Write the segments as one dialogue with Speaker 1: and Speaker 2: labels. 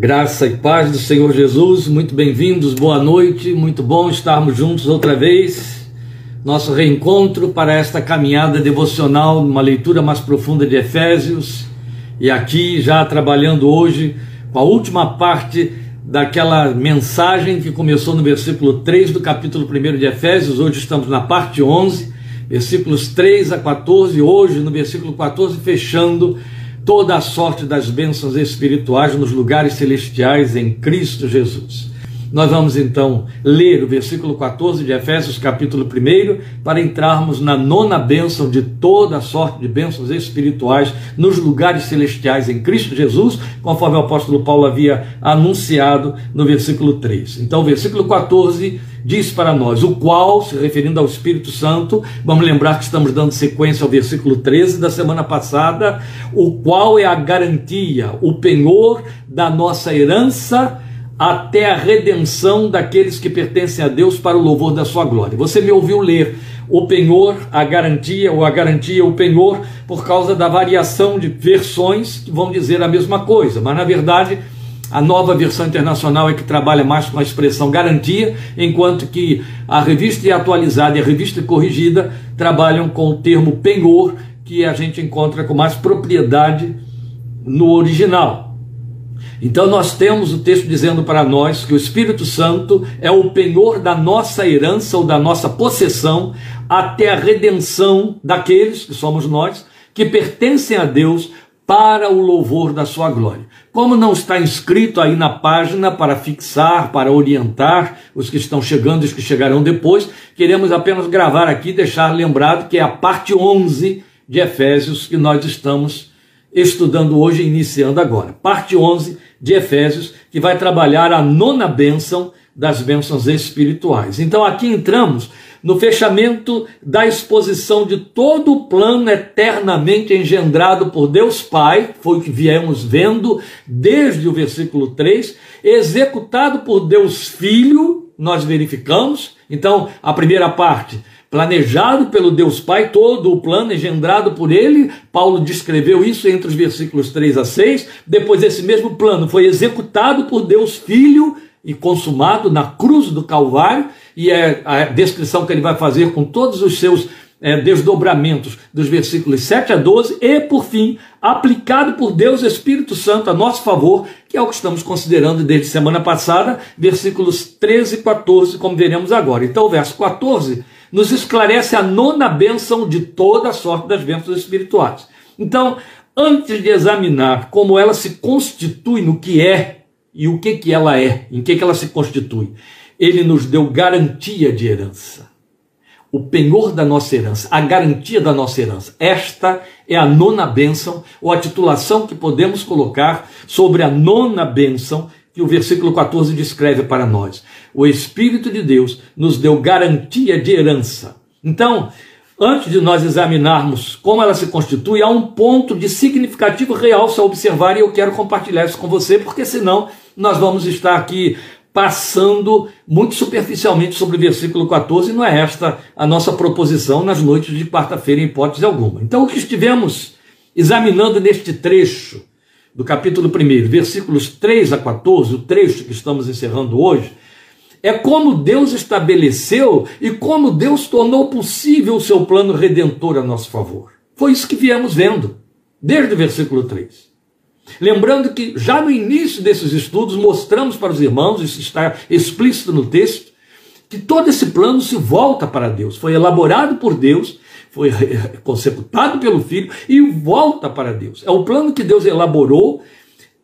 Speaker 1: Graça e paz do Senhor Jesus, muito bem-vindos, boa noite, muito bom estarmos juntos outra vez. Nosso reencontro para esta caminhada devocional, uma leitura mais profunda de Efésios, e aqui já trabalhando hoje com a última parte daquela mensagem que começou no versículo 3 do capítulo 1 de Efésios, hoje estamos na parte 11, versículos 3 a 14, hoje no versículo 14, fechando toda a sorte das bênçãos espirituais nos lugares celestiais em Cristo Jesus. Nós vamos então ler o versículo 14 de Efésios, capítulo 1, para entrarmos na nona bênção de toda a sorte de bênçãos espirituais nos lugares celestiais em Cristo Jesus, conforme o apóstolo Paulo havia anunciado no versículo 3. Então, o versículo 14 diz para nós, o qual, se referindo ao Espírito Santo, vamos lembrar que estamos dando sequência ao versículo 13 da semana passada, o qual é a garantia, o penhor da nossa herança até a redenção daqueles que pertencem a Deus para o louvor da sua glória. Você me ouviu ler o penhor, a garantia, ou a garantia, o penhor, por causa da variação de versões que vão dizer a mesma coisa, mas na verdade a nova versão internacional é que trabalha mais com a expressão garantia, enquanto que a revista atualizada e a revista corrigida trabalham com o termo penhor, que a gente encontra com mais propriedade no original. Então nós temos o texto dizendo para nós que o Espírito Santo é o penhor da nossa herança ou da nossa possessão até a redenção daqueles que somos nós, que pertencem a Deus para o louvor da sua glória. Como não está inscrito aí na página para fixar, para orientar os que estão chegando e os que chegarão depois, queremos apenas gravar aqui, deixar lembrado que é a parte 11 de Efésios que nós estamos estudando hoje, iniciando agora. Parte 11 de Efésios, que vai trabalhar a nona bênção das bênçãos espirituais. Então aqui entramos no fechamento da exposição de todo o plano eternamente engendrado por Deus Pai, foi o que viemos vendo desde o versículo 3, executado por Deus Filho, nós verificamos. Então, a primeira parte, planejado pelo Deus Pai, todo o plano engendrado por ele. Paulo descreveu isso entre os versículos 3 a 6. Depois, esse mesmo plano foi executado por Deus Filho e consumado na cruz do Calvário, e é a descrição que ele vai fazer com todos os seus é, desdobramentos dos versículos 7 a 12, e por fim, aplicado por Deus Espírito Santo a nosso favor, que é o que estamos considerando desde semana passada, versículos 13 e 14, como veremos agora. Então, o verso 14 nos esclarece a nona bênção de toda a sorte das bênçãos espirituais. Então, antes de examinar como ela se constitui no que é e o que, que ela é, em que, que ela se constitui. Ele nos deu garantia de herança. O penhor da nossa herança, a garantia da nossa herança. Esta é a nona bênção, ou a titulação que podemos colocar sobre a nona bênção que o versículo 14 descreve para nós. O Espírito de Deus nos deu garantia de herança. Então, Antes de nós examinarmos como ela se constitui, há um ponto de significativo real a observar e eu quero compartilhar isso com você, porque senão nós vamos estar aqui passando muito superficialmente sobre o versículo 14, e não é esta a nossa proposição nas noites de quarta-feira, em hipótese alguma. Então, o que estivemos examinando neste trecho do capítulo 1, versículos 3 a 14, o trecho que estamos encerrando hoje, é como Deus estabeleceu e como Deus tornou possível o seu plano redentor a nosso favor. Foi isso que viemos vendo, desde o versículo 3. Lembrando que já no início desses estudos mostramos para os irmãos, isso está explícito no texto, que todo esse plano se volta para Deus, foi elaborado por Deus, foi consecutado pelo Filho e volta para Deus. É o plano que Deus elaborou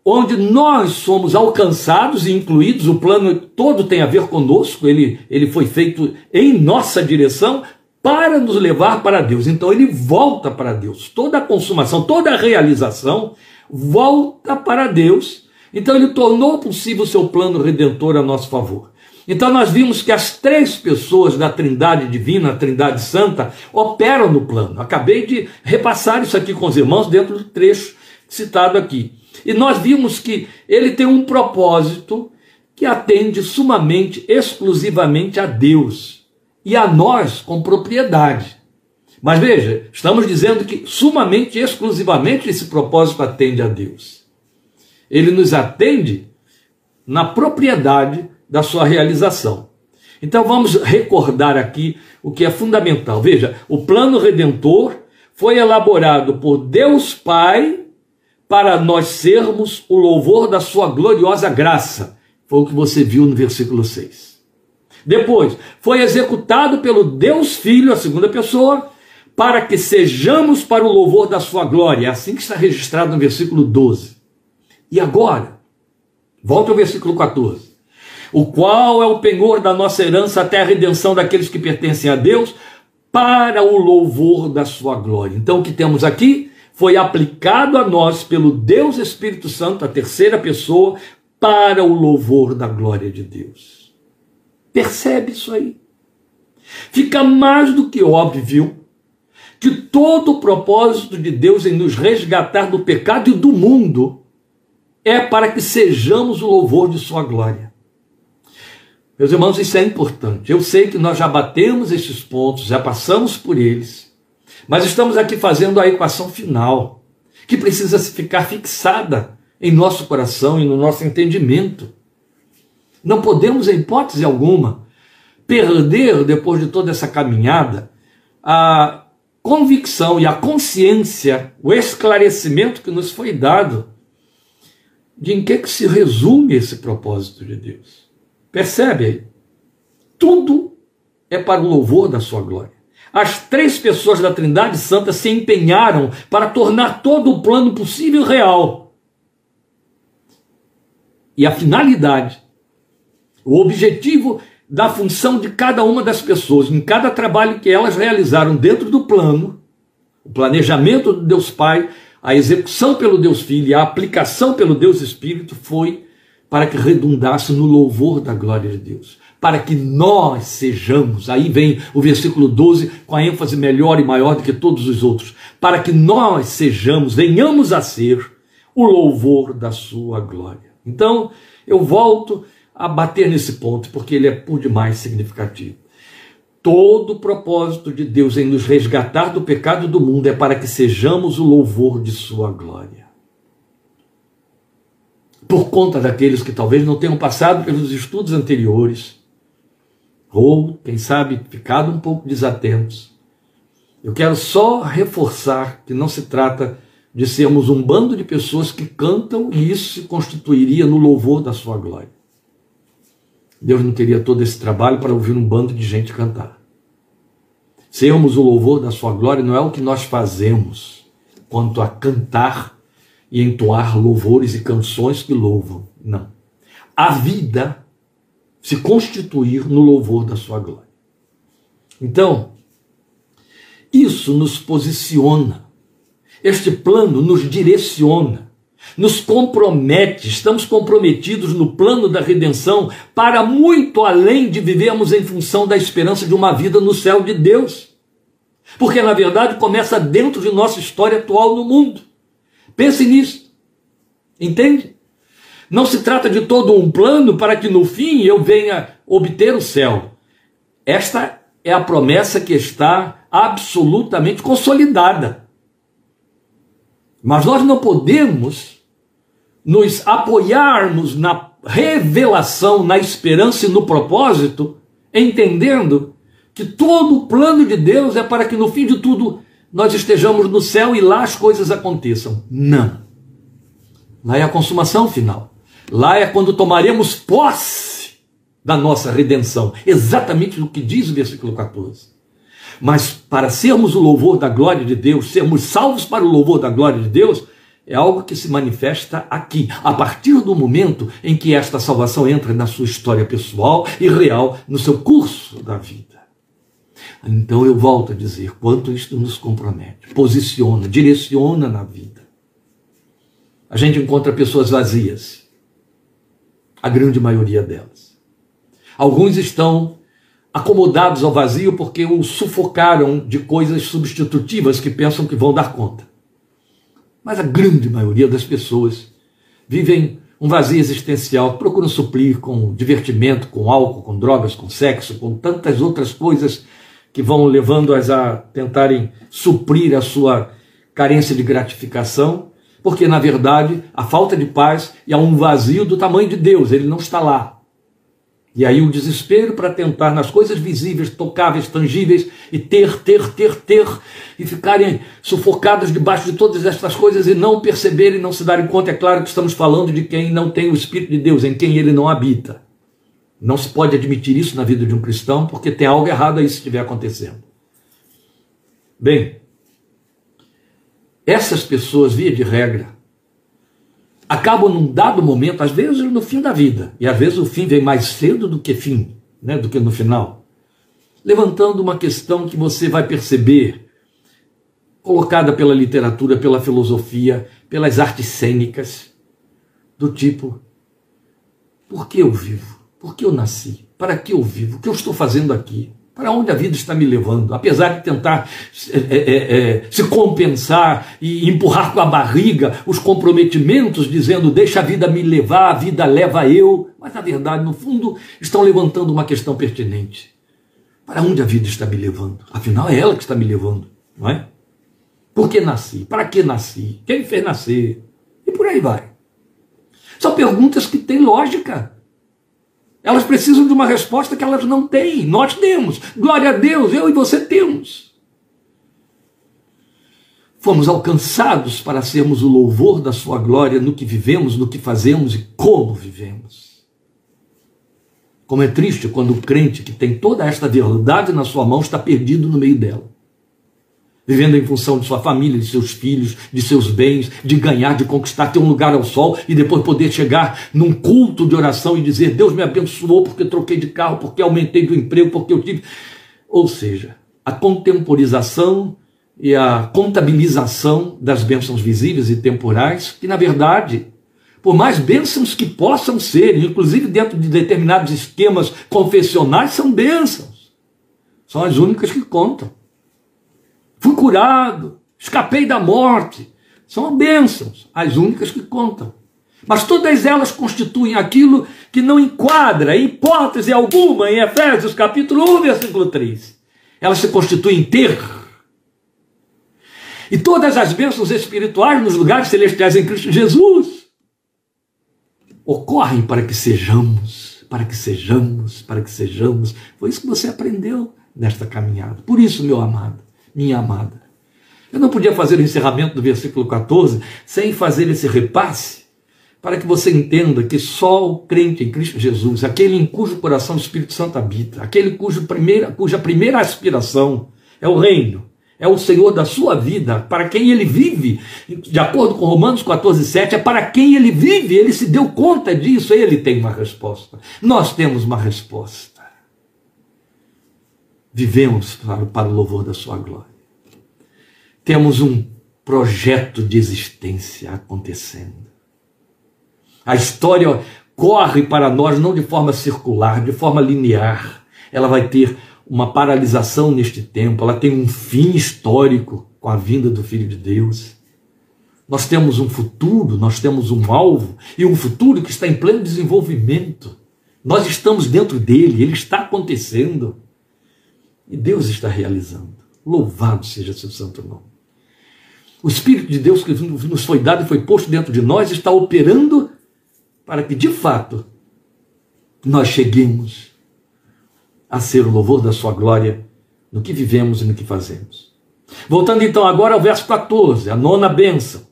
Speaker 1: onde nós somos alcançados e incluídos, o plano todo tem a ver conosco, ele, ele foi feito em nossa direção para nos levar para Deus. Então ele volta para Deus. Toda a consumação, toda a realização volta para Deus. Então ele tornou possível o seu plano redentor a nosso favor. Então nós vimos que as três pessoas da Trindade Divina, a Trindade Santa, operam no plano. Acabei de repassar isso aqui com os irmãos dentro do trecho citado aqui. E nós vimos que ele tem um propósito que atende sumamente, exclusivamente a Deus e a nós com propriedade. Mas veja, estamos dizendo que sumamente, exclusivamente esse propósito atende a Deus. Ele nos atende na propriedade da sua realização. Então vamos recordar aqui o que é fundamental. Veja, o plano redentor foi elaborado por Deus Pai para nós sermos o louvor da sua gloriosa graça. Foi o que você viu no versículo 6. Depois, foi executado pelo Deus Filho, a segunda pessoa, para que sejamos para o louvor da sua glória. É assim que está registrado no versículo 12. E agora, volta ao versículo 14. O qual é o penhor da nossa herança até a redenção daqueles que pertencem a Deus, para o louvor da sua glória. Então, o que temos aqui foi aplicado a nós pelo Deus Espírito Santo, a terceira pessoa, para o louvor da glória de Deus. Percebe isso aí? Fica mais do que óbvio que todo o propósito de Deus em nos resgatar do pecado e do mundo é para que sejamos o louvor de Sua glória. Meus irmãos, isso é importante. Eu sei que nós já batemos esses pontos, já passamos por eles, mas estamos aqui fazendo a equação final, que precisa ficar fixada em nosso coração e no nosso entendimento. Não podemos, em hipótese alguma, perder, depois de toda essa caminhada, a convicção e a consciência, o esclarecimento que nos foi dado de em que, que se resume esse propósito de Deus. Percebe aí? Tudo é para o louvor da sua glória. As três pessoas da Trindade Santa se empenharam para tornar todo o plano possível real. E a finalidade, o objetivo da função de cada uma das pessoas, em cada trabalho que elas realizaram dentro do plano, o planejamento do Deus Pai, a execução pelo Deus Filho e a aplicação pelo Deus Espírito foi para que redundasse no louvor da glória de Deus, para que nós sejamos, aí vem o versículo 12 com a ênfase melhor e maior do que todos os outros, para que nós sejamos, venhamos a ser o louvor da sua glória. Então, eu volto a bater nesse ponto, porque ele é por demais significativo. Todo o propósito de Deus em nos resgatar do pecado do mundo é para que sejamos o louvor de Sua glória. Por conta daqueles que talvez não tenham passado pelos estudos anteriores, ou, quem sabe, ficado um pouco desatentos, eu quero só reforçar que não se trata de sermos um bando de pessoas que cantam e isso se constituiria no louvor da Sua glória. Deus não teria todo esse trabalho para ouvir um bando de gente cantar. Sermos o louvor da sua glória não é o que nós fazemos quanto a cantar e entoar louvores e canções que louvam. Não. A vida se constituir no louvor da sua glória. Então, isso nos posiciona. Este plano nos direciona nos compromete, estamos comprometidos no plano da redenção para muito além de vivermos em função da esperança de uma vida no céu de Deus. Porque na verdade começa dentro de nossa história atual no mundo. Pense nisso. Entende? Não se trata de todo um plano para que no fim eu venha obter o céu. Esta é a promessa que está absolutamente consolidada. Mas nós não podemos nos apoiarmos na revelação, na esperança e no propósito, entendendo que todo o plano de Deus é para que no fim de tudo nós estejamos no céu e lá as coisas aconteçam. Não. Lá é a consumação final. Lá é quando tomaremos posse da nossa redenção. Exatamente o que diz o versículo 14. Mas para sermos o louvor da glória de Deus, sermos salvos para o louvor da glória de Deus, é algo que se manifesta aqui, a partir do momento em que esta salvação entra na sua história pessoal e real, no seu curso da vida. Então eu volto a dizer quanto isto nos compromete, posiciona, direciona na vida. A gente encontra pessoas vazias, a grande maioria delas. Alguns estão acomodados ao vazio porque o sufocaram de coisas substitutivas que pensam que vão dar conta. Mas a grande maioria das pessoas vivem um vazio existencial, procuram suprir com divertimento, com álcool, com drogas, com sexo, com tantas outras coisas que vão levando-as a tentarem suprir a sua carência de gratificação, Porque, na verdade, a falta de paz há um vazio do tamanho de Deus, ele não está lá. E aí o desespero para tentar nas coisas visíveis, tocáveis, tangíveis e ter, ter, ter, ter e ficarem sufocados debaixo de todas estas coisas e não perceberem, não se darem conta. É claro que estamos falando de quem não tem o Espírito de Deus, em quem ele não habita. Não se pode admitir isso na vida de um cristão porque tem algo errado aí se estiver acontecendo. Bem, essas pessoas, via de regra, acabam num dado momento, às vezes no fim da vida, e às vezes o fim vem mais cedo do que fim, né, do que no final, levantando uma questão que você vai perceber, colocada pela literatura, pela filosofia, pelas artes cênicas, do tipo: por que eu vivo? Por que eu nasci? Para que eu vivo? O que eu estou fazendo aqui? Para onde a vida está me levando? Apesar de tentar é, é, é, se compensar e empurrar com a barriga os comprometimentos, dizendo deixa a vida me levar, a vida leva eu. Mas na verdade, no fundo, estão levantando uma questão pertinente. Para onde a vida está me levando? Afinal, é ela que está me levando, não é? Por que nasci? Para que nasci? Quem fez nascer? E por aí vai. São perguntas que têm lógica. Elas precisam de uma resposta que elas não têm. Nós temos. Glória a Deus, eu e você temos. Fomos alcançados para sermos o louvor da Sua glória no que vivemos, no que fazemos e como vivemos. Como é triste quando o crente que tem toda esta verdade na sua mão está perdido no meio dela vivendo em função de sua família, de seus filhos, de seus bens, de ganhar, de conquistar, ter um lugar ao sol e depois poder chegar num culto de oração e dizer: Deus me abençoou porque troquei de carro, porque aumentei do emprego, porque eu tive. Ou seja, a contemporização e a contabilização das bênçãos visíveis e temporais, que na verdade, por mais bênçãos que possam ser, inclusive dentro de determinados esquemas confessionais, são bênçãos. São as únicas que contam fui curado, escapei da morte. São bênçãos, as únicas que contam. Mas todas elas constituem aquilo que não enquadra, hipótese alguma, em Efésios capítulo 1, versículo 3. Elas se constituem ter. E todas as bênçãos espirituais nos lugares celestiais em Cristo Jesus ocorrem para que sejamos, para que sejamos, para que sejamos. Foi isso que você aprendeu nesta caminhada. Por isso, meu amado, minha amada. Eu não podia fazer o encerramento do versículo 14 sem fazer esse repasse, para que você entenda que só o crente em Cristo Jesus, aquele em cujo coração o Espírito Santo habita, aquele cujo primeira, cuja primeira aspiração é o reino, é o Senhor da sua vida, para quem ele vive, de acordo com Romanos 14, 7, é para quem ele vive, ele se deu conta disso, ele tem uma resposta. Nós temos uma resposta vivemos para, o louvor da Sua glória. Temos um projeto de existência acontecendo. A história corre para nós não de forma circular, de forma linear. Ela vai ter uma paralisação neste tempo, ela tem um fim histórico com a vinda do Filho de Deus. Nós temos um futuro, nós temos um alvo e um futuro que está em pleno desenvolvimento. Nós estamos dentro dele, ele está acontecendo. E Deus está realizando. Louvado seja seu santo nome. O Espírito de Deus que nos foi dado e foi posto dentro de nós está operando para que, de fato, nós cheguemos a ser o louvor da Sua glória no que vivemos e no que fazemos. Voltando então agora ao verso 14, a nona benção.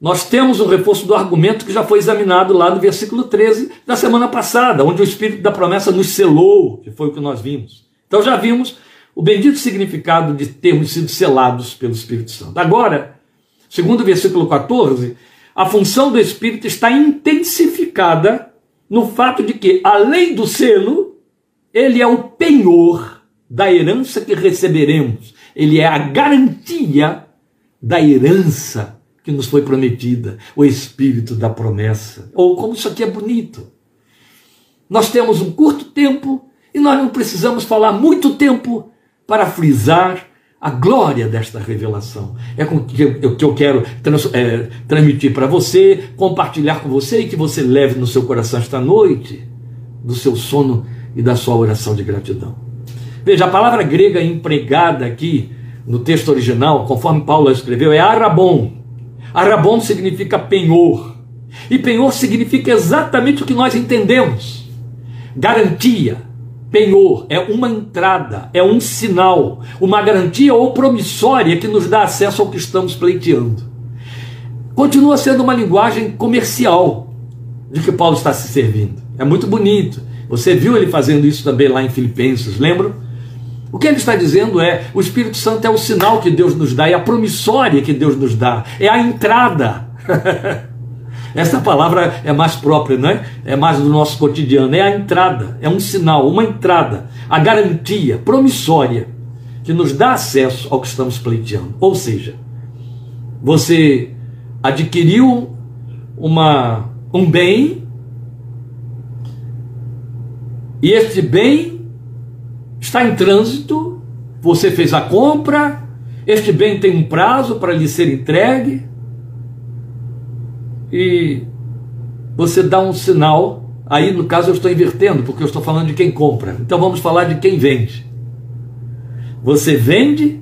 Speaker 1: Nós temos um reforço do argumento que já foi examinado lá no versículo 13 da semana passada, onde o Espírito da promessa nos selou, que foi o que nós vimos. Então já vimos o bendito significado de termos sido selados pelo Espírito Santo. Agora, segundo o versículo 14, a função do Espírito está intensificada no fato de que, além do selo, ele é o penhor da herança que receberemos. Ele é a garantia da herança que nos foi prometida, o espírito da promessa. Ou como isso aqui é bonito. Nós temos um curto tempo e nós não precisamos falar muito tempo para frisar a glória desta revelação. É o que eu, que eu quero trans, é, transmitir para você, compartilhar com você e que você leve no seu coração esta noite, do seu sono e da sua oração de gratidão. Veja, a palavra grega empregada aqui no texto original, conforme Paulo escreveu, é arabon. Arabon significa penhor. E penhor significa exatamente o que nós entendemos: garantia. Penhor é uma entrada, é um sinal, uma garantia ou promissória que nos dá acesso ao que estamos pleiteando. Continua sendo uma linguagem comercial de que Paulo está se servindo. É muito bonito. Você viu ele fazendo isso também lá em Filipenses, lembram? O que ele está dizendo é: o Espírito Santo é o sinal que Deus nos dá, é a promissória que Deus nos dá, é a entrada. Essa palavra é mais própria, não é? É mais do nosso cotidiano. É a entrada, é um sinal, uma entrada, a garantia promissória que nos dá acesso ao que estamos pleiteando. Ou seja, você adquiriu uma, um bem e este bem está em trânsito, você fez a compra, este bem tem um prazo para lhe ser entregue, e você dá um sinal. Aí, no caso, eu estou invertendo, porque eu estou falando de quem compra. Então, vamos falar de quem vende. Você vende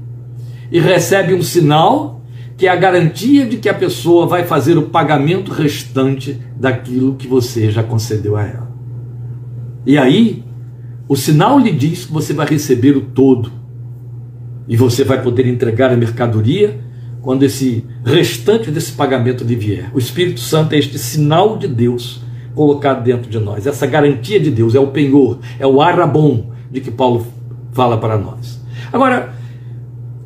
Speaker 1: e recebe um sinal que é a garantia de que a pessoa vai fazer o pagamento restante daquilo que você já concedeu a ela. E aí, o sinal lhe diz que você vai receber o todo. E você vai poder entregar a mercadoria quando esse restante desse pagamento lhe vier. O Espírito Santo é este sinal de Deus colocado dentro de nós. Essa garantia de Deus é o penhor, é o arabom de que Paulo fala para nós. Agora,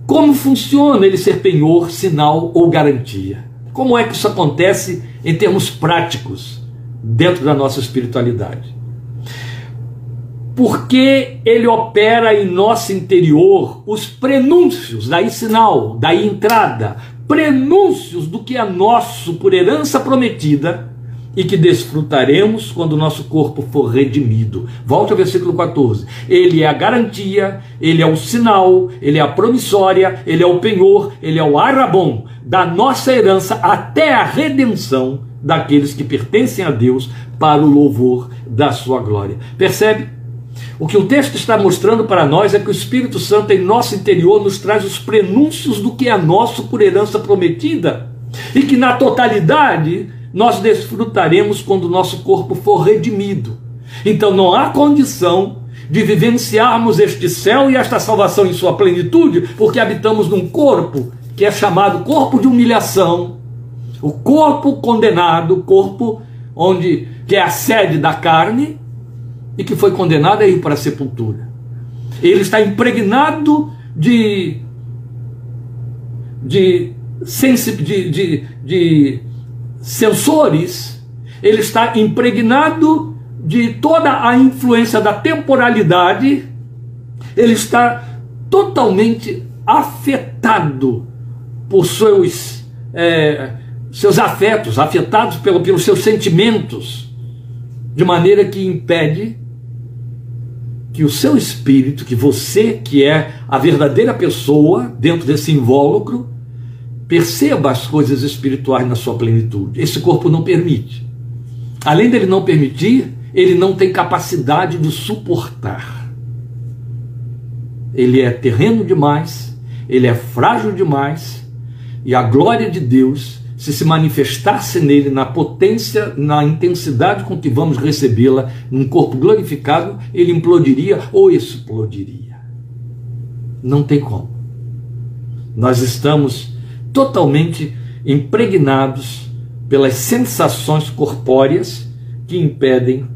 Speaker 1: como funciona ele ser penhor, sinal ou garantia? Como é que isso acontece em termos práticos dentro da nossa espiritualidade? Porque ele opera em nosso interior os prenúncios, daí sinal, daí entrada, prenúncios do que é nosso por herança prometida e que desfrutaremos quando o nosso corpo for redimido. Volte ao versículo 14. Ele é a garantia, ele é o sinal, ele é a promissória, ele é o penhor, ele é o arabom da nossa herança até a redenção daqueles que pertencem a Deus para o louvor da sua glória. Percebe? O que o texto está mostrando para nós é que o Espírito Santo em nosso interior nos traz os prenúncios do que é nosso por herança prometida e que na totalidade nós desfrutaremos quando o nosso corpo for redimido. Então não há condição de vivenciarmos este céu e esta salvação em sua plenitude, porque habitamos num corpo que é chamado corpo de humilhação, o corpo condenado, o corpo onde que é a sede da carne, e que foi condenado a ir para a sepultura. Ele está impregnado de, de, de, de, de sensores, ele está impregnado de toda a influência da temporalidade, ele está totalmente afetado por seus, é, seus afetos, afetados pelo, pelos seus sentimentos, de maneira que impede que o seu espírito, que você, que é a verdadeira pessoa dentro desse invólucro, perceba as coisas espirituais na sua plenitude. Esse corpo não permite. Além dele não permitir, ele não tem capacidade de suportar. Ele é terreno demais, ele é frágil demais, e a glória de Deus se se manifestasse nele na potência, na intensidade com que vamos recebê-la, num corpo glorificado, ele implodiria ou explodiria. Não tem como. Nós estamos totalmente impregnados pelas sensações corpóreas que impedem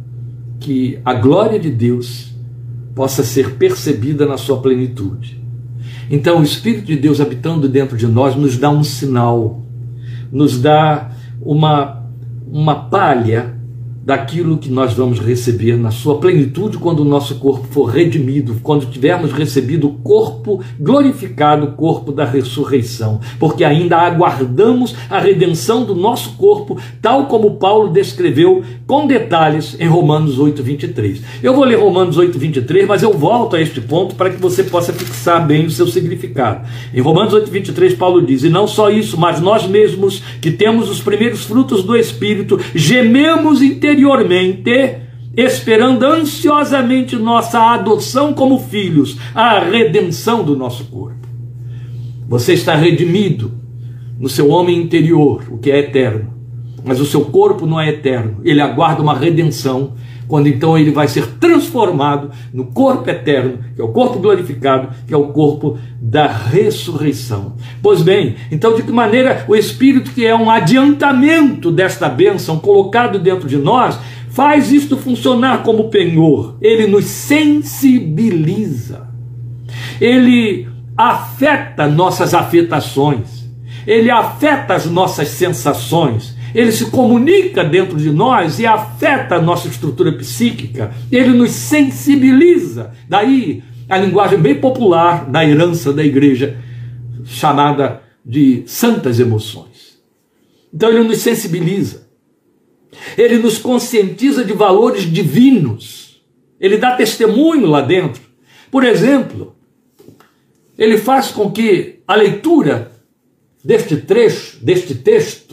Speaker 1: que a glória de Deus possa ser percebida na sua plenitude. Então, o Espírito de Deus habitando dentro de nós nos dá um sinal nos dá uma, uma palha daquilo que nós vamos receber na sua plenitude quando o nosso corpo for redimido, quando tivermos recebido o corpo glorificado, o corpo da ressurreição, porque ainda aguardamos a redenção do nosso corpo, tal como Paulo descreveu com detalhes em Romanos 8:23. Eu vou ler Romanos 8:23, mas eu volto a este ponto para que você possa fixar bem o seu significado. Em Romanos 8:23 Paulo diz: "E não só isso, mas nós mesmos que temos os primeiros frutos do espírito, gememos interiormente interiormente, esperando ansiosamente nossa adoção como filhos, a redenção do nosso corpo. Você está redimido, no seu homem interior, o que é eterno. Mas o seu corpo não é eterno. Ele aguarda uma redenção, quando então ele vai ser transformado no corpo eterno, que é o corpo glorificado, que é o corpo da ressurreição. Pois bem, então de que maneira o Espírito, que é um adiantamento desta bênção colocado dentro de nós, faz isto funcionar como penhor? Ele nos sensibiliza. Ele afeta nossas afetações, ele afeta as nossas sensações, ele se comunica dentro de nós e afeta a nossa estrutura psíquica, ele nos sensibiliza. Daí a linguagem bem popular da herança da igreja, chamada de santas emoções. Então ele nos sensibiliza, ele nos conscientiza de valores divinos, ele dá testemunho lá dentro. Por exemplo, ele faz com que a leitura deste trecho, deste texto,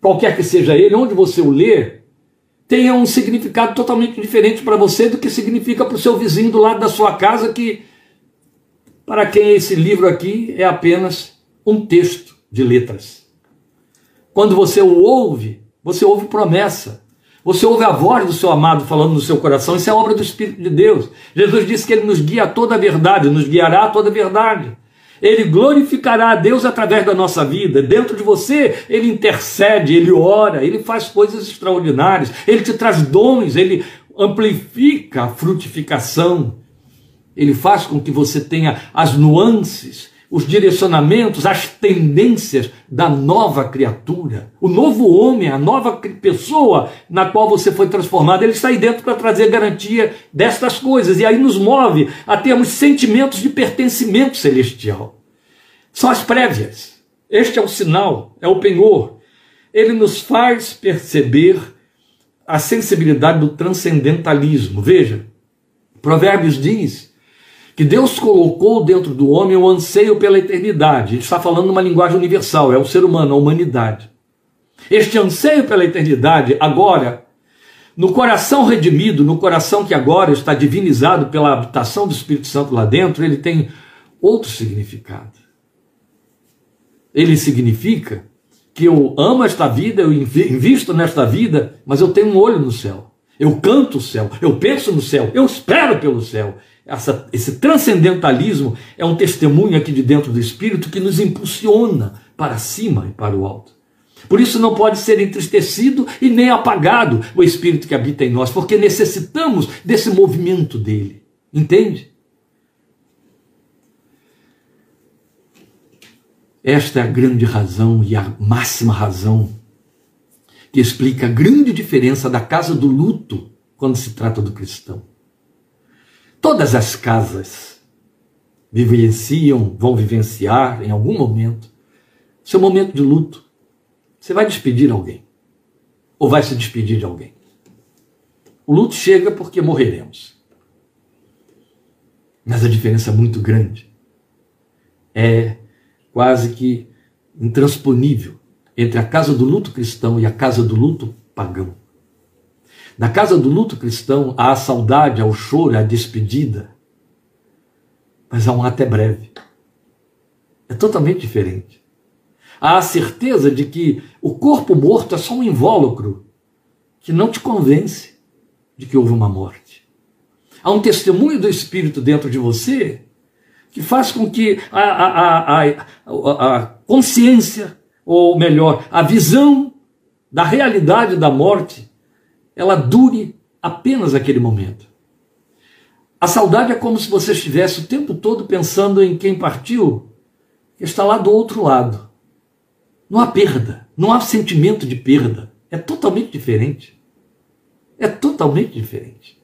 Speaker 1: qualquer que seja ele, onde você o lê, tenha um significado totalmente diferente para você do que significa para o seu vizinho do lado da sua casa, que para quem esse livro aqui é apenas um texto de letras. Quando você o ouve, você ouve promessa. Você ouve a voz do seu amado falando no seu coração, isso é obra do Espírito de Deus. Jesus disse que ele nos guia a toda a verdade, nos guiará a toda a verdade. Ele glorificará a Deus através da nossa vida. Dentro de você, ele intercede, ele ora, ele faz coisas extraordinárias, ele te traz dons, ele amplifica a frutificação. Ele faz com que você tenha as nuances os direcionamentos, as tendências da nova criatura. O novo homem, a nova pessoa na qual você foi transformado, ele está aí dentro para trazer garantia destas coisas. E aí nos move a termos sentimentos de pertencimento celestial. São as prévias. Este é o sinal, é o penhor. Ele nos faz perceber a sensibilidade do transcendentalismo. Veja, Provérbios diz que Deus colocou dentro do homem o anseio pela eternidade. Ele está falando numa linguagem universal, é o ser humano, a humanidade. Este anseio pela eternidade, agora, no coração redimido, no coração que agora está divinizado pela habitação do Espírito Santo lá dentro, ele tem outro significado. Ele significa que eu amo esta vida, eu invisto nesta vida, mas eu tenho um olho no céu. Eu canto o céu, eu penso no céu, eu espero pelo céu essa, esse transcendentalismo é um testemunho aqui de dentro do Espírito que nos impulsiona para cima e para o alto. Por isso não pode ser entristecido e nem apagado o Espírito que habita em nós, porque necessitamos desse movimento dele. Entende? Esta é a grande razão e a máxima razão que explica a grande diferença da casa do luto quando se trata do cristão. Todas as casas vivenciam, vão vivenciar em algum momento seu momento de luto. Você vai despedir alguém ou vai se despedir de alguém. O luto chega porque morreremos. Mas a diferença é muito grande. É quase que intransponível entre a casa do luto cristão e a casa do luto pagão. Na casa do luto cristão há a saudade, há o choro, há a despedida. Mas há um até breve. É totalmente diferente. Há a certeza de que o corpo morto é só um invólucro que não te convence de que houve uma morte. Há um testemunho do Espírito dentro de você que faz com que a, a, a, a, consciência, ou melhor, a visão da realidade da morte ela dure apenas aquele momento. A saudade é como se você estivesse o tempo todo pensando em quem partiu, que está lá do outro lado. Não há perda, não há sentimento de perda. É totalmente diferente. É totalmente diferente.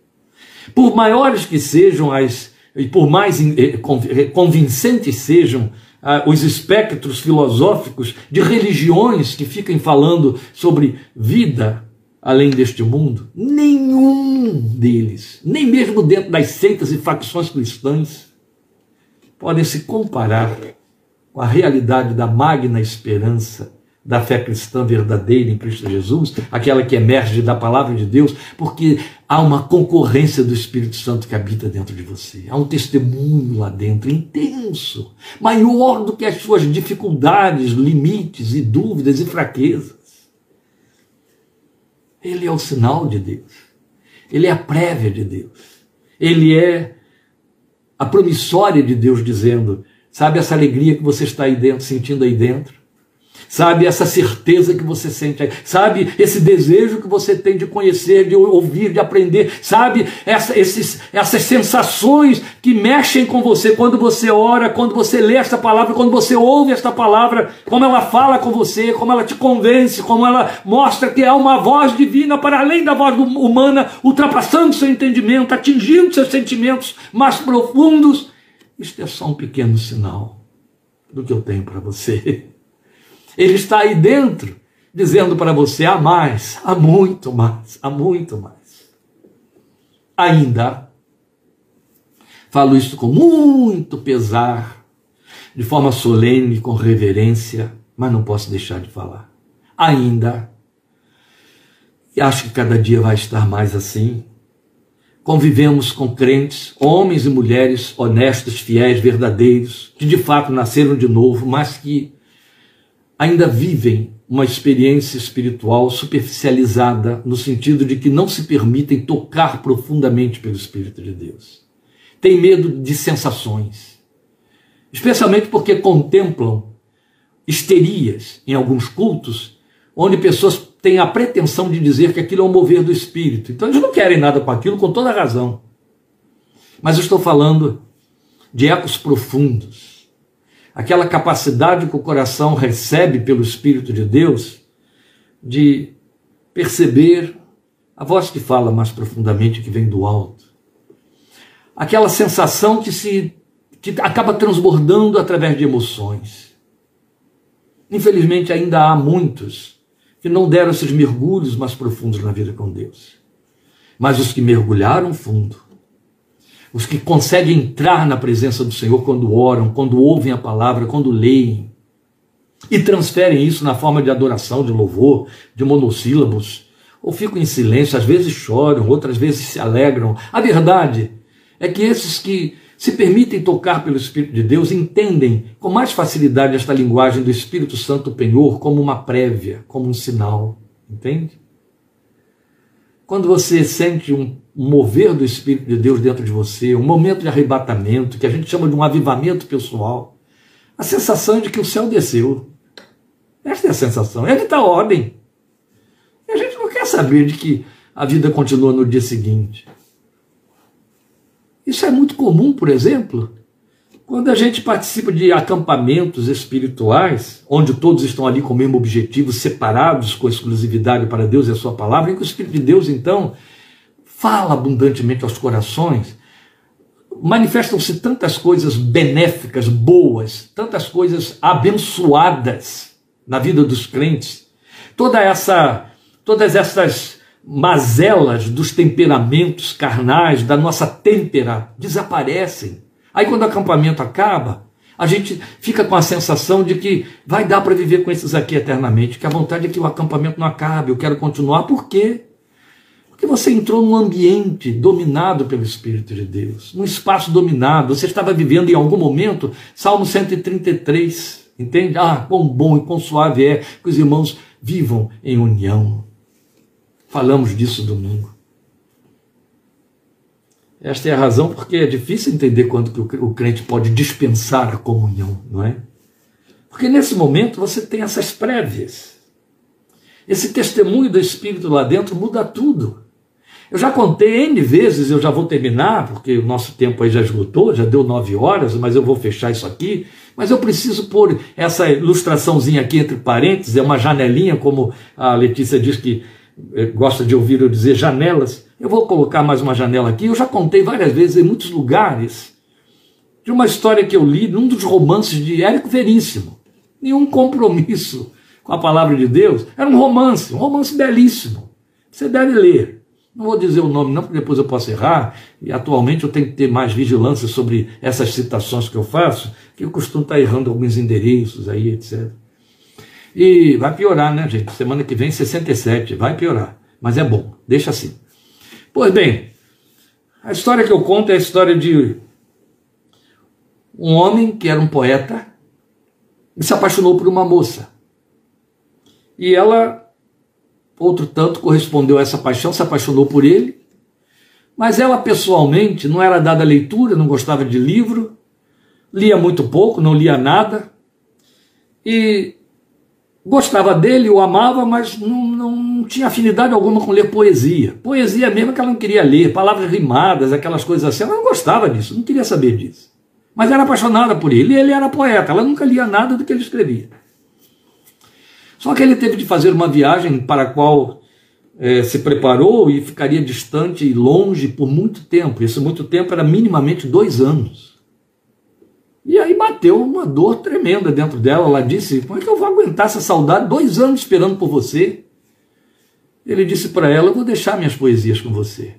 Speaker 1: Por maiores que sejam as, e por mais eh, eh, convincentes sejam ah, os espectros filosóficos de religiões que fiquem falando sobre vida, além deste mundo? Nenhum deles, nem mesmo dentro das seitas e facções cristãs, podem se comparar com a realidade da magna esperança da fé cristã verdadeira em Cristo Jesus, aquela que emerge da palavra de Deus, porque há uma concorrência do Espírito Santo que habita dentro de você. Há um testemunho lá dentro intenso, maior do que as suas dificuldades, limites e dúvidas e fraquezas. Ele é o sinal de Deus. Ele é a prévia de Deus. Ele é a promissória de Deus dizendo: sabe essa alegria que você está aí dentro, sentindo aí dentro? Sabe, essa certeza que você sente sabe, esse desejo que você tem de conhecer, de ouvir, de aprender, sabe, essa, esses, essas sensações que mexem com você quando você ora, quando você lê esta palavra, quando você ouve esta palavra, como ela fala com você, como ela te convence, como ela mostra que há uma voz divina para além da voz humana, ultrapassando seu entendimento, atingindo seus sentimentos mais profundos. Isto é só um pequeno sinal do que eu tenho para você. Ele está aí dentro, dizendo para você: há mais, há muito mais, há muito mais. Ainda, falo isso com muito pesar, de forma solene, com reverência, mas não posso deixar de falar. Ainda, e acho que cada dia vai estar mais assim. Convivemos com crentes, homens e mulheres honestos, fiéis, verdadeiros, que de fato nasceram de novo, mas que ainda vivem uma experiência espiritual superficializada, no sentido de que não se permitem tocar profundamente pelo Espírito de Deus. Tem medo de sensações, especialmente porque contemplam histerias em alguns cultos, onde pessoas têm a pretensão de dizer que aquilo é um mover do Espírito. Então eles não querem nada com aquilo, com toda razão. Mas eu estou falando de ecos profundos aquela capacidade que o coração recebe pelo Espírito de Deus de perceber a voz que fala mais profundamente, que vem do alto. Aquela sensação que se que acaba transbordando através de emoções. Infelizmente, ainda há muitos que não deram esses mergulhos mais profundos na vida com Deus. Mas os que mergulharam fundo os que conseguem entrar na presença do Senhor quando oram, quando ouvem a palavra, quando leem, e transferem isso na forma de adoração, de louvor, de monossílabos, ou ficam em silêncio, às vezes choram, outras vezes se alegram. A verdade é que esses que se permitem tocar pelo Espírito de Deus entendem com mais facilidade esta linguagem do Espírito Santo penhor como uma prévia, como um sinal, entende? Quando você sente um mover do Espírito de Deus dentro de você, um momento de arrebatamento, que a gente chama de um avivamento pessoal, a sensação de que o céu desceu. Esta é a sensação, é que está ordem. E a gente não quer saber de que a vida continua no dia seguinte. Isso é muito comum, por exemplo, quando a gente participa de acampamentos espirituais, onde todos estão ali com o mesmo objetivo, separados com exclusividade para Deus e a sua palavra, em que o Espírito de Deus, então, fala abundantemente aos corações, manifestam-se tantas coisas benéficas, boas, tantas coisas abençoadas na vida dos crentes. Toda essa, todas essas mazelas dos temperamentos carnais, da nossa têmpera, desaparecem Aí quando o acampamento acaba, a gente fica com a sensação de que vai dar para viver com esses aqui eternamente, que a vontade é que o acampamento não acabe, eu quero continuar. Por quê? Porque você entrou num ambiente dominado pelo Espírito de Deus, num espaço dominado. Você estava vivendo em algum momento, Salmo 133, entende? Ah, quão bom e quão suave é que os irmãos vivam em união. Falamos disso domingo. Esta é a razão porque é difícil entender quando que o crente pode dispensar a comunhão, não é? Porque nesse momento você tem essas prévias. Esse testemunho do Espírito lá dentro muda tudo. Eu já contei N vezes, eu já vou terminar, porque o nosso tempo aí já esgotou, já deu nove horas, mas eu vou fechar isso aqui. Mas eu preciso pôr essa ilustraçãozinha aqui entre parênteses, é uma janelinha, como a Letícia diz que eh, gosta de ouvir eu dizer janelas. Eu vou colocar mais uma janela aqui. Eu já contei várias vezes em muitos lugares de uma história que eu li num dos romances de Érico Veríssimo. Nenhum compromisso com a palavra de Deus. Era um romance, um romance belíssimo. Você deve ler. Não vou dizer o nome, não, porque depois eu posso errar. E atualmente eu tenho que ter mais vigilância sobre essas citações que eu faço, que eu costumo estar errando alguns endereços aí, etc. E vai piorar, né, gente? Semana que vem, 67, vai piorar. Mas é bom, deixa assim. Pois bem, a história que eu conto é a história de um homem que era um poeta e se apaixonou por uma moça. E ela, outro tanto, correspondeu a essa paixão, se apaixonou por ele. Mas ela, pessoalmente, não era dada a leitura, não gostava de livro, lia muito pouco, não lia nada. E gostava dele, o amava, mas não, não tinha afinidade alguma com ler poesia. Poesia mesmo que ela não queria ler, palavras rimadas, aquelas coisas assim, ela não gostava disso, não queria saber disso. Mas era apaixonada por ele, e ele era poeta, ela nunca lia nada do que ele escrevia. Só que ele teve de fazer uma viagem para a qual é, se preparou e ficaria distante e longe por muito tempo. Esse muito tempo era minimamente dois anos. E aí bateu uma dor tremenda dentro dela. Ela disse: Como é que eu vou aguentar essa saudade dois anos esperando por você? Ele disse para ela: Eu vou deixar minhas poesias com você.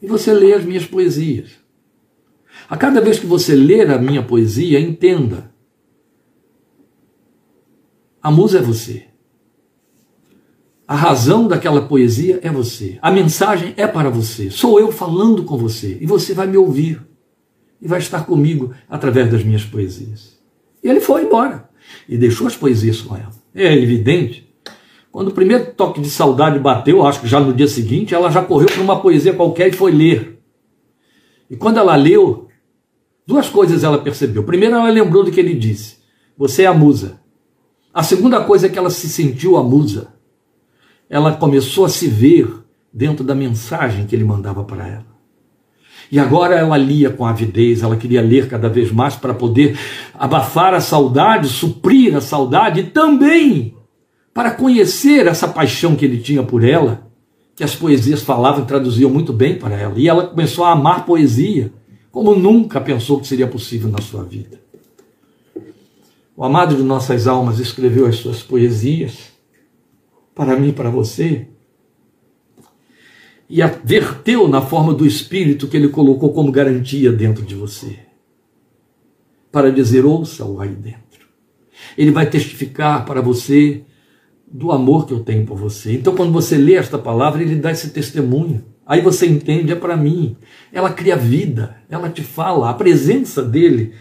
Speaker 1: E você lê as minhas poesias. A cada vez que você ler a minha poesia, entenda: a musa é você. A razão daquela poesia é você. A mensagem é para você. Sou eu falando com você. E você vai me ouvir e vai estar comigo através das minhas poesias. E ele foi embora e deixou as poesias com ela. É evidente. Quando o primeiro toque de saudade bateu, acho que já no dia seguinte, ela já correu para uma poesia qualquer e foi ler. E quando ela leu, duas coisas ela percebeu. Primeiro, ela lembrou do que ele disse: Você é a musa. A segunda coisa é que ela se sentiu a musa. Ela começou a se ver dentro da mensagem que ele mandava para ela. E agora ela lia com avidez, ela queria ler cada vez mais para poder abafar a saudade, suprir a saudade e também para conhecer essa paixão que ele tinha por ela, que as poesias falavam e traduziam muito bem para ela. E ela começou a amar poesia, como nunca pensou que seria possível na sua vida. O amado de nossas almas escreveu as suas poesias para mim e para você e a verteu na forma do Espírito que ele colocou como garantia dentro de você. Para dizer, ouça-o aí dentro. Ele vai testificar para você do amor que eu tenho por você. Então, quando você lê esta palavra, ele dá esse testemunho. Aí você entende, é para mim. Ela cria vida, ela te fala, a presença dele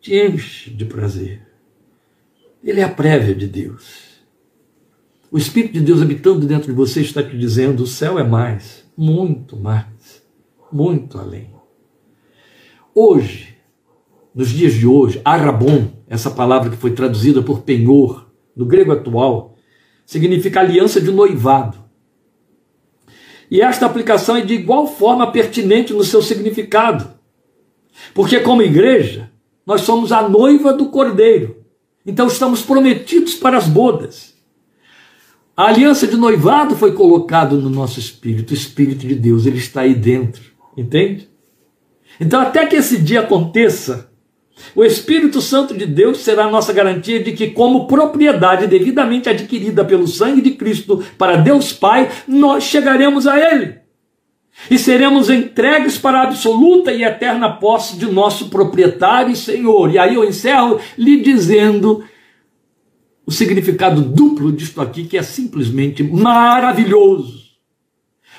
Speaker 1: te enche de prazer. Ele é a prévia de Deus. O Espírito de Deus habitando dentro de você está te dizendo: o céu é mais muito mais, muito além. Hoje, nos dias de hoje, arabon, essa palavra que foi traduzida por penhor, no grego atual, significa aliança de noivado. E esta aplicação é de igual forma pertinente no seu significado. Porque, como igreja, nós somos a noiva do cordeiro. Então, estamos prometidos para as bodas. A aliança de noivado foi colocado no nosso espírito, o espírito de Deus, ele está aí dentro, entende? Então, até que esse dia aconteça, o Espírito Santo de Deus será a nossa garantia de que, como propriedade devidamente adquirida pelo sangue de Cristo para Deus Pai, nós chegaremos a Ele e seremos entregues para a absoluta e eterna posse de nosso proprietário e Senhor. E aí eu encerro lhe dizendo o significado duplo disto aqui, que é simplesmente maravilhoso.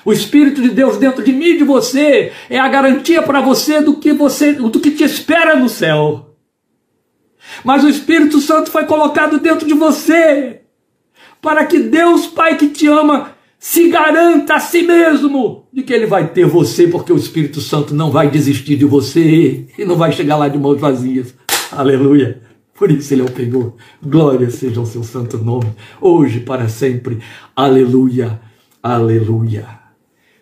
Speaker 1: O Espírito de Deus dentro de mim e de você é a garantia para você do que você, do que te espera no céu. Mas o Espírito Santo foi colocado dentro de você para que Deus, Pai que te ama, se garanta a si mesmo de que ele vai ter você, porque o Espírito Santo não vai desistir de você e não vai chegar lá de mãos vazias. Aleluia. Por isso ele é o Penhor. Glória seja o seu santo nome, hoje para sempre. Aleluia, aleluia.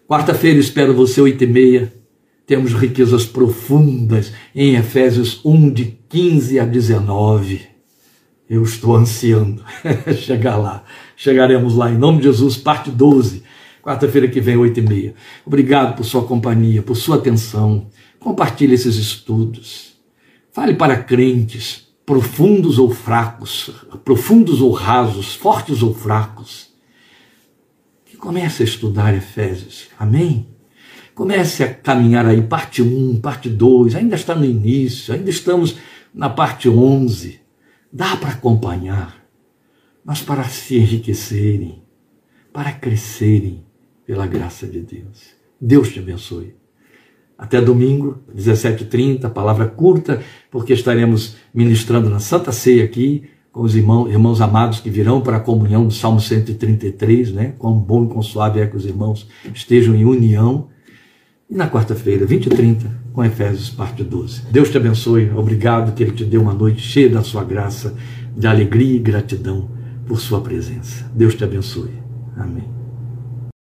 Speaker 1: Quarta-feira espero você, oito e meia. Temos riquezas profundas em Efésios 1, de 15 a 19. Eu estou ansiando chegar lá. Chegaremos lá em nome de Jesus, parte 12. Quarta-feira que vem, oito e meia. Obrigado por sua companhia, por sua atenção. Compartilhe esses estudos. Fale para crentes profundos ou fracos, profundos ou rasos, fortes ou fracos, que comece a estudar Efésios. Amém? Comece a caminhar aí, parte 1, parte 2, ainda está no início, ainda estamos na parte 11. dá para acompanhar, mas para se enriquecerem, para crescerem pela graça de Deus. Deus te abençoe. Até domingo, 17h30, palavra curta, porque estaremos ministrando na Santa Ceia aqui, com os irmãos, irmãos amados que virão para a comunhão do Salmo 133, né? Quão bom e quão suave é que os irmãos estejam em união. E na quarta-feira, 20 e 30, com Efésios, parte 12. Deus te abençoe. Obrigado que Ele te dê uma noite cheia da sua graça, de alegria e gratidão por sua presença. Deus te abençoe. Amém.